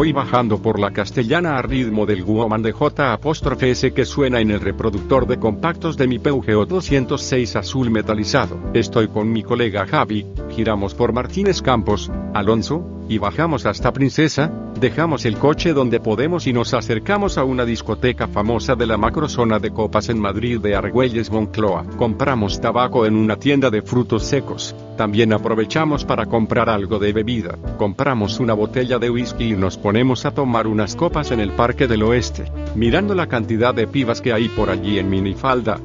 Voy bajando por la castellana a ritmo del Woman de J S que suena en el reproductor de compactos de mi Peugeot 206 azul metalizado. Estoy con mi colega Javi, giramos por Martínez Campos, Alonso, y bajamos hasta Princesa, dejamos el coche donde podemos y nos acercamos a una discoteca famosa de la macrozona de copas en Madrid de Argüelles Moncloa. Compramos tabaco en una tienda de frutos secos. También aprovechamos para comprar algo de bebida. Compramos una botella de whisky y nos ponemos a tomar unas copas en el Parque del Oeste, mirando la cantidad de pibas que hay por allí en minifalda,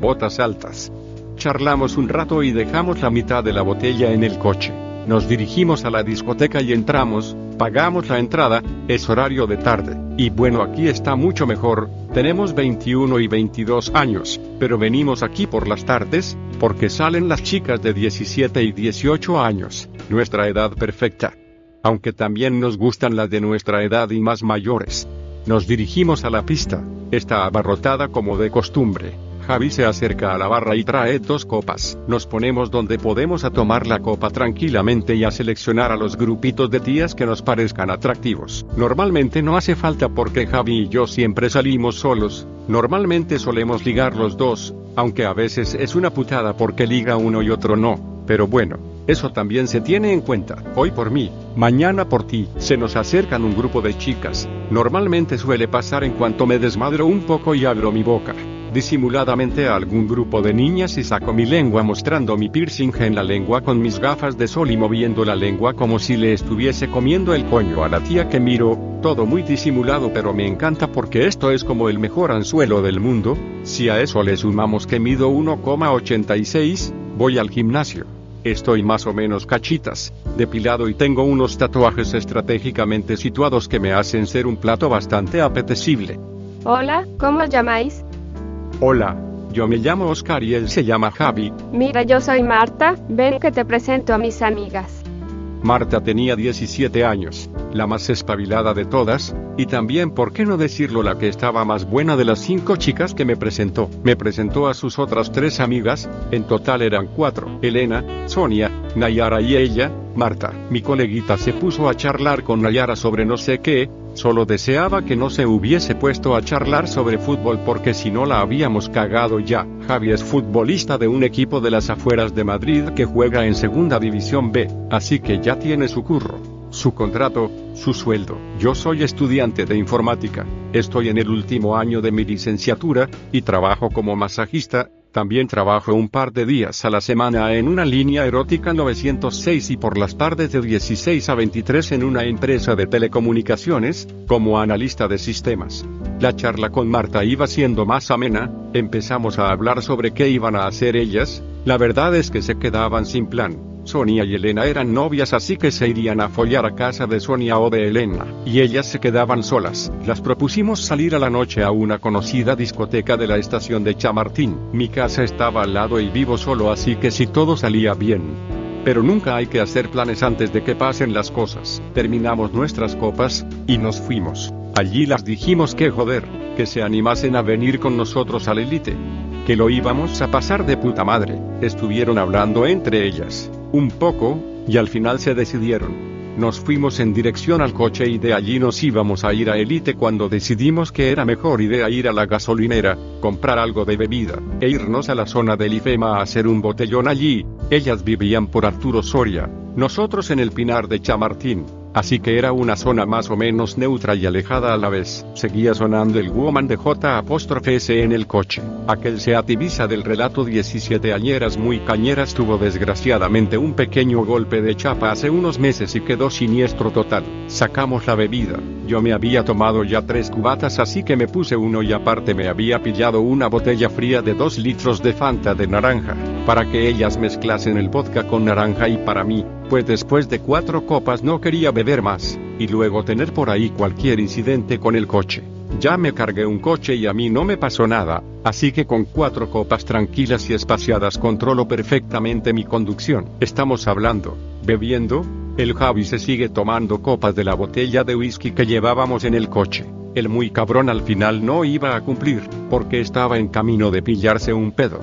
botas altas. Charlamos un rato y dejamos la mitad de la botella en el coche. Nos dirigimos a la discoteca y entramos, pagamos la entrada, es horario de tarde, y bueno aquí está mucho mejor, tenemos 21 y 22 años, pero venimos aquí por las tardes, porque salen las chicas de 17 y 18 años, nuestra edad perfecta. Aunque también nos gustan las de nuestra edad y más mayores. Nos dirigimos a la pista, está abarrotada como de costumbre. Javi se acerca a la barra y trae dos copas. Nos ponemos donde podemos a tomar la copa tranquilamente y a seleccionar a los grupitos de tías que nos parezcan atractivos. Normalmente no hace falta porque Javi y yo siempre salimos solos. Normalmente solemos ligar los dos, aunque a veces es una putada porque liga uno y otro no. Pero bueno, eso también se tiene en cuenta. Hoy por mí, mañana por ti. Se nos acercan un grupo de chicas. Normalmente suele pasar en cuanto me desmadro un poco y abro mi boca disimuladamente a algún grupo de niñas y saco mi lengua mostrando mi piercing en la lengua con mis gafas de sol y moviendo la lengua como si le estuviese comiendo el coño a la tía que miro, todo muy disimulado pero me encanta porque esto es como el mejor anzuelo del mundo, si a eso le sumamos que mido 1,86, voy al gimnasio. Estoy más o menos cachitas, depilado y tengo unos tatuajes estratégicamente situados que me hacen ser un plato bastante apetecible. Hola, ¿cómo os llamáis? Hola, yo me llamo Oscar y él se llama Javi. Mira, yo soy Marta, ven que te presento a mis amigas. Marta tenía 17 años, la más espabilada de todas, y también, por qué no decirlo, la que estaba más buena de las cinco chicas que me presentó. Me presentó a sus otras tres amigas, en total eran cuatro, Elena, Sonia, Nayara y ella, Marta. Mi coleguita se puso a charlar con Nayara sobre no sé qué, Solo deseaba que no se hubiese puesto a charlar sobre fútbol porque si no la habíamos cagado ya. Javi es futbolista de un equipo de las afueras de Madrid que juega en Segunda División B, así que ya tiene su curro, su contrato, su sueldo. Yo soy estudiante de informática, estoy en el último año de mi licenciatura, y trabajo como masajista, también trabajo un par de días a la semana en una línea erótica 906 y por las tardes de 16 a 23 en una empresa de telecomunicaciones, como analista de sistemas. La charla con Marta iba siendo más amena, empezamos a hablar sobre qué iban a hacer ellas, la verdad es que se quedaban sin plan. Sonia y Elena eran novias así que se irían a follar a casa de Sonia o de Elena, y ellas se quedaban solas. Las propusimos salir a la noche a una conocida discoteca de la estación de Chamartín. Mi casa estaba al lado y vivo solo así que si todo salía bien. Pero nunca hay que hacer planes antes de que pasen las cosas. Terminamos nuestras copas, y nos fuimos. Allí las dijimos que joder, que se animasen a venir con nosotros al elite. Que lo íbamos a pasar de puta madre. Estuvieron hablando entre ellas un poco, y al final se decidieron. Nos fuimos en dirección al coche y de allí nos íbamos a ir a Elite cuando decidimos que era mejor idea ir a la gasolinera, comprar algo de bebida, e irnos a la zona del IFEMA a hacer un botellón allí. Ellas vivían por Arturo Soria, nosotros en el Pinar de Chamartín. Así que era una zona más o menos neutra y alejada a la vez. Seguía sonando el Woman de J apóstrofe S en el coche. Aquel Seat Ibiza del relato 17 añeras muy cañeras tuvo desgraciadamente un pequeño golpe de chapa hace unos meses y quedó siniestro total. Sacamos la bebida. Yo me había tomado ya tres cubatas así que me puse uno y aparte me había pillado una botella fría de dos litros de Fanta de naranja, para que ellas mezclasen el vodka con naranja y para mí, pues después de cuatro copas no quería beber más, y luego tener por ahí cualquier incidente con el coche. Ya me cargué un coche y a mí no me pasó nada, así que con cuatro copas tranquilas y espaciadas controlo perfectamente mi conducción. Estamos hablando, bebiendo, el Javi se sigue tomando copas de la botella de whisky que llevábamos en el coche. El muy cabrón al final no iba a cumplir, porque estaba en camino de pillarse un pedo.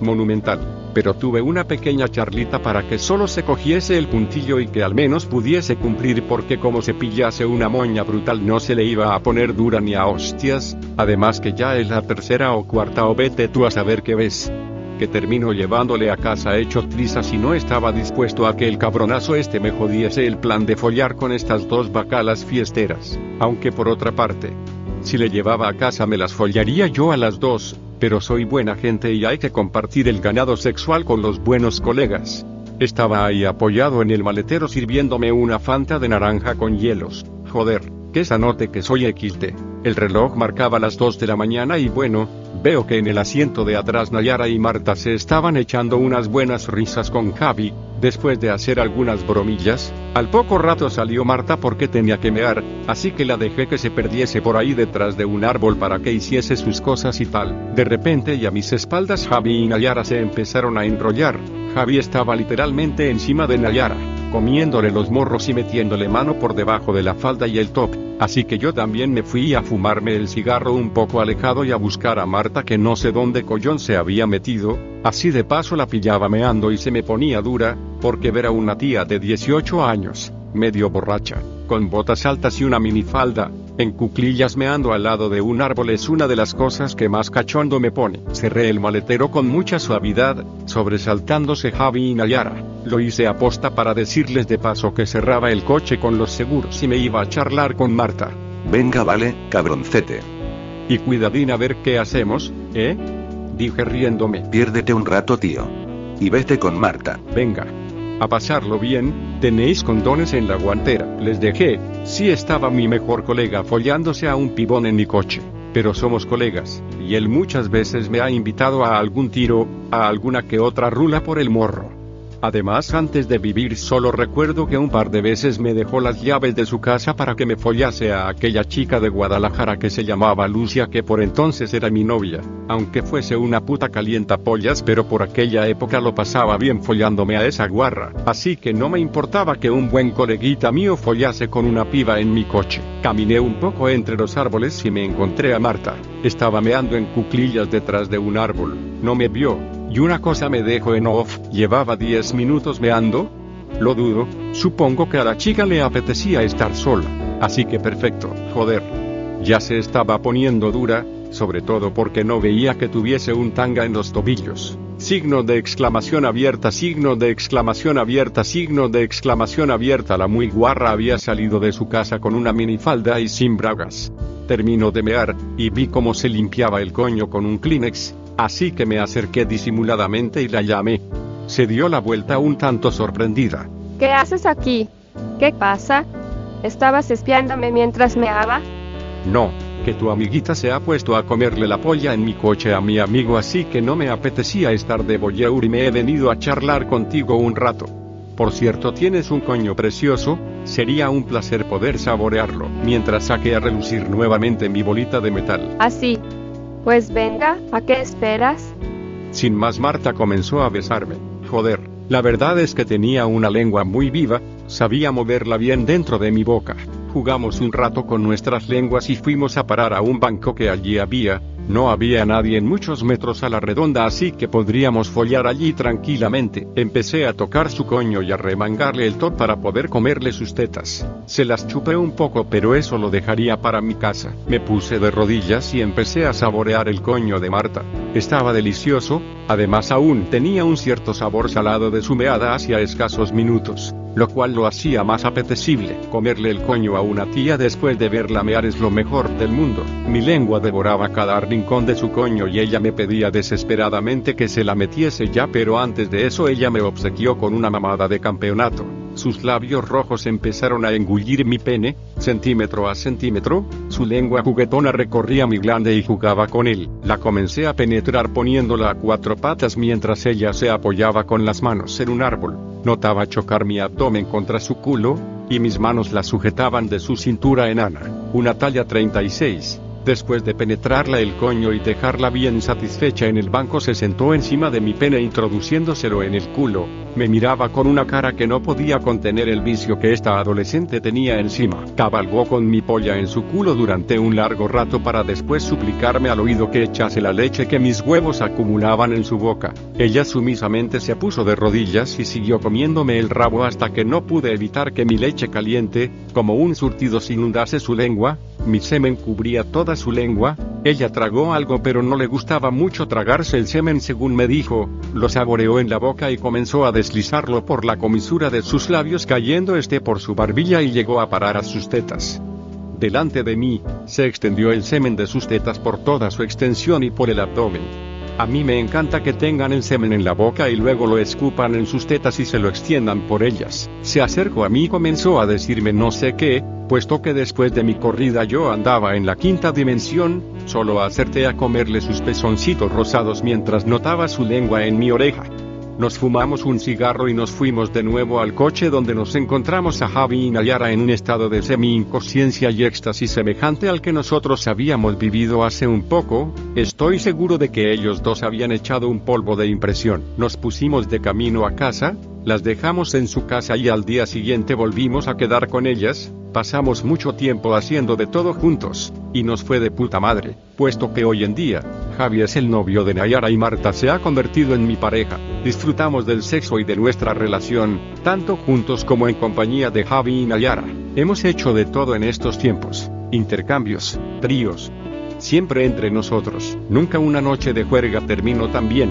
Monumental pero tuve una pequeña charlita para que solo se cogiese el puntillo y que al menos pudiese cumplir porque como se pillase una moña brutal no se le iba a poner dura ni a hostias, además que ya es la tercera o cuarta o vete tú a saber qué ves. Que termino llevándole a casa hecho trizas y no estaba dispuesto a que el cabronazo este me jodiese el plan de follar con estas dos bacalas fiesteras, aunque por otra parte, si le llevaba a casa me las follaría yo a las dos, pero soy buena gente y hay que compartir el ganado sexual con los buenos colegas. Estaba ahí apoyado en el maletero sirviéndome una fanta de naranja con hielos. Joder, qué sanote que soy XT. El reloj marcaba las 2 de la mañana y bueno, veo que en el asiento de atrás Nayara y Marta se estaban echando unas buenas risas con Javi, después de hacer algunas bromillas, al poco rato salió Marta porque tenía que mear, así que la dejé que se perdiese por ahí detrás de un árbol para que hiciese sus cosas y tal. De repente y a mis espaldas Javi y Nayara se empezaron a enrollar. Javi estaba literalmente encima de Nayara, comiéndole los morros y metiéndole mano por debajo de la falda y el top, así que yo también me fui a fumarme el cigarro un poco alejado y a buscar a Marta que no sé dónde collón se había metido, así de paso la pillaba meando y se me ponía dura, porque ver a una tía de 18 años, medio borracha, con botas altas y una minifalda, en cuclillas meando al lado de un árbol es una de las cosas que más cachondo me pone. Cerré el maletero con mucha suavidad, sobresaltándose Javi y Nayara. Lo hice aposta para decirles de paso que cerraba el coche con los seguros y me iba a charlar con Marta. Venga, vale, cabroncete. Y cuidadín a ver qué hacemos, ¿eh? Dije riéndome. Piérdete un rato, tío. Y vete con Marta. Venga a pasarlo bien, tenéis condones en la guantera. Les dejé, sí estaba mi mejor colega follándose a un pibón en mi coche, pero somos colegas, y él muchas veces me ha invitado a algún tiro, a alguna que otra rula por el morro. Además, antes de vivir solo recuerdo que un par de veces me dejó las llaves de su casa para que me follase a aquella chica de Guadalajara que se llamaba Lucia que por entonces era mi novia, aunque fuese una puta calienta pollas pero por aquella época lo pasaba bien follándome a esa guarra, así que no me importaba que un buen coleguita mío follase con una piba en mi coche. Caminé un poco entre los árboles y me encontré a Marta, estaba meando en cuclillas detrás de un árbol, no me vio, y una cosa me dejó en off, llevaba 10 minutos meando. Lo dudo, supongo que a la chica le apetecía estar sola. Así que perfecto, joder. Ya se estaba poniendo dura, sobre todo porque no veía que tuviese un tanga en los tobillos. Signo de exclamación abierta, signo de exclamación abierta, signo de exclamación abierta. La muy guarra había salido de su casa con una minifalda y sin bragas. Terminó de mear, y vi cómo se limpiaba el coño con un Kleenex, Así que me acerqué disimuladamente y la llamé. Se dio la vuelta un tanto sorprendida. ¿Qué haces aquí? ¿Qué pasa? ¿Estabas espiándome mientras meaba? No, que tu amiguita se ha puesto a comerle la polla en mi coche a mi amigo así que no me apetecía estar de boyeur y me he venido a charlar contigo un rato. Por cierto, tienes un coño precioso, sería un placer poder saborearlo, mientras saque a relucir nuevamente mi bolita de metal. Así, pues venga, ¿a qué esperas? Sin más Marta comenzó a besarme. Joder, la verdad es que tenía una lengua muy viva, sabía moverla bien dentro de mi boca. Jugamos un rato con nuestras lenguas y fuimos a parar a un banco que allí había, no había nadie en muchos metros a la redonda así que podríamos follar allí tranquilamente. Empecé a tocar su coño y a remangarle el top para poder comerle sus tetas. Se las chupé un poco pero eso lo dejaría para mi casa. Me puse de rodillas y empecé a saborear el coño de Marta. Estaba delicioso, además aún tenía un cierto sabor salado de su meada hacia escasos minutos. Lo cual lo hacía más apetecible. Comerle el coño a una tía después de verla mear es lo mejor del mundo. Mi lengua devoraba cada rincón de su coño y ella me pedía desesperadamente que se la metiese ya, pero antes de eso ella me obsequió con una mamada de campeonato. Sus labios rojos empezaron a engullir mi pene, centímetro a centímetro, su lengua juguetona recorría mi glande y jugaba con él. La comencé a penetrar poniéndola a cuatro patas mientras ella se apoyaba con las manos en un árbol. Notaba chocar mi abdomen contra su culo, y mis manos la sujetaban de su cintura enana, una talla 36. Después de penetrarla el coño y dejarla bien satisfecha en el banco se sentó encima de mi pene introduciéndoselo en el culo, me miraba con una cara que no podía contener el vicio que esta adolescente tenía encima. Cabalgó con mi polla en su culo durante un largo rato para después suplicarme al oído que echase la leche que mis huevos acumulaban en su boca. Ella sumisamente se puso de rodillas y siguió comiéndome el rabo hasta que no pude evitar que mi leche caliente, como un surtido, se inundase su lengua, mi semen cubría toda su lengua, ella tragó algo pero no le gustaba mucho tragarse el semen según me dijo, lo saboreó en la boca y comenzó a deslizarlo por la comisura de sus labios cayendo este por su barbilla y llegó a parar a sus tetas. Delante de mí, se extendió el semen de sus tetas por toda su extensión y por el abdomen. A mí me encanta que tengan el semen en la boca y luego lo escupan en sus tetas y se lo extiendan por ellas. Se acercó a mí y comenzó a decirme no sé qué, puesto que después de mi corrida yo andaba en la quinta dimensión, solo acerté a comerle sus pezoncitos rosados mientras notaba su lengua en mi oreja. Nos fumamos un cigarro y nos fuimos de nuevo al coche donde nos encontramos a Javi y Nayara en un estado de semi-inconsciencia y éxtasis semejante al que nosotros habíamos vivido hace un poco, estoy seguro de que ellos dos habían echado un polvo de impresión. Nos pusimos de camino a casa, las dejamos en su casa y al día siguiente volvimos a quedar con ellas, pasamos mucho tiempo haciendo de todo juntos, y nos fue de puta madre, puesto que hoy en día, Javi es el novio de Nayara y Marta se ha convertido en mi pareja. Disfrutamos del sexo y de nuestra relación, tanto juntos como en compañía de Javi y Nayara. Hemos hecho de todo en estos tiempos, intercambios, tríos. Siempre entre nosotros, nunca una noche de juerga terminó tan bien.